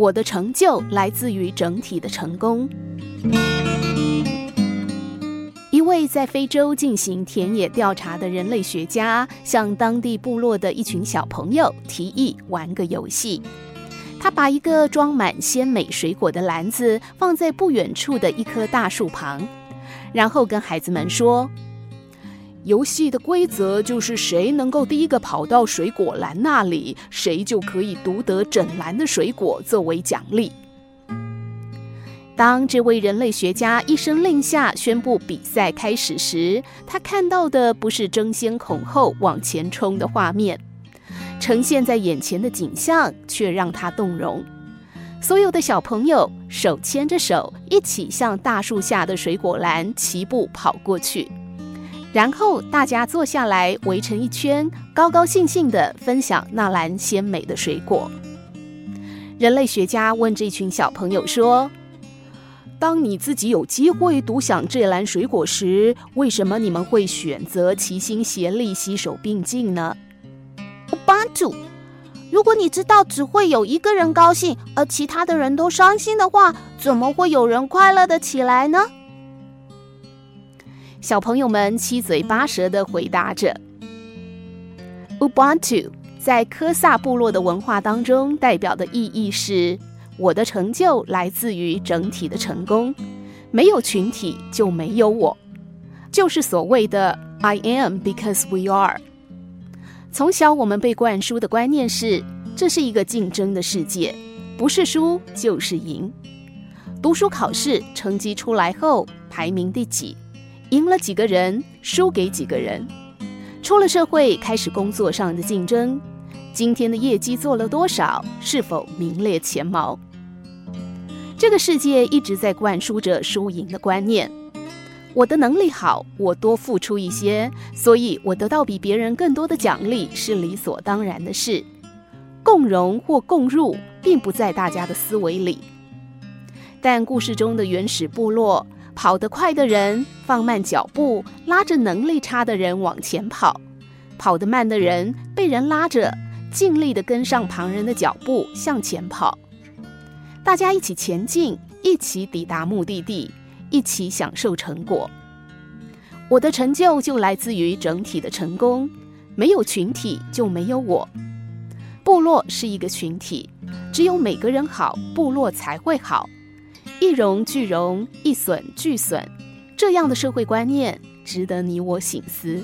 我的成就来自于整体的成功。一位在非洲进行田野调查的人类学家，向当地部落的一群小朋友提议玩个游戏。他把一个装满鲜美水果的篮子放在不远处的一棵大树旁，然后跟孩子们说。游戏的规则就是，谁能够第一个跑到水果篮那里，谁就可以独得整篮的水果作为奖励。当这位人类学家一声令下，宣布比赛开始时，他看到的不是争先恐后往前冲的画面，呈现在眼前的景象却让他动容。所有的小朋友手牵着手，一起向大树下的水果篮齐步跑过去。然后大家坐下来围成一圈，高高兴兴地分享那篮鲜美的水果。人类学家问这群小朋友说：“当你自己有机会独享这篮水果时，为什么你们会选择齐心协力、携手并进呢班主如果你知道只会有一个人高兴，而其他的人都伤心的话，怎么会有人快乐的起来呢？小朋友们七嘴八舌地回答着。Ubuntu 在科萨部落的文化当中代表的意义是：我的成就来自于整体的成功，没有群体就没有我，就是所谓的 I am because we are。从小我们被灌输的观念是，这是一个竞争的世界，不是输就是赢。读书考试成绩出来后，排名第几？赢了几个人，输给几个人。出了社会，开始工作上的竞争。今天的业绩做了多少？是否名列前茅？这个世界一直在灌输着输赢的观念。我的能力好，我多付出一些，所以我得到比别人更多的奖励是理所当然的事。共荣或共入，并不在大家的思维里。但故事中的原始部落。跑得快的人放慢脚步，拉着能力差的人往前跑；跑得慢的人被人拉着，尽力地跟上旁人的脚步向前跑。大家一起前进，一起抵达目的地，一起享受成果。我的成就就来自于整体的成功，没有群体就没有我。部落是一个群体，只有每个人好，部落才会好。一荣俱荣，一损俱损，这样的社会观念值得你我醒思。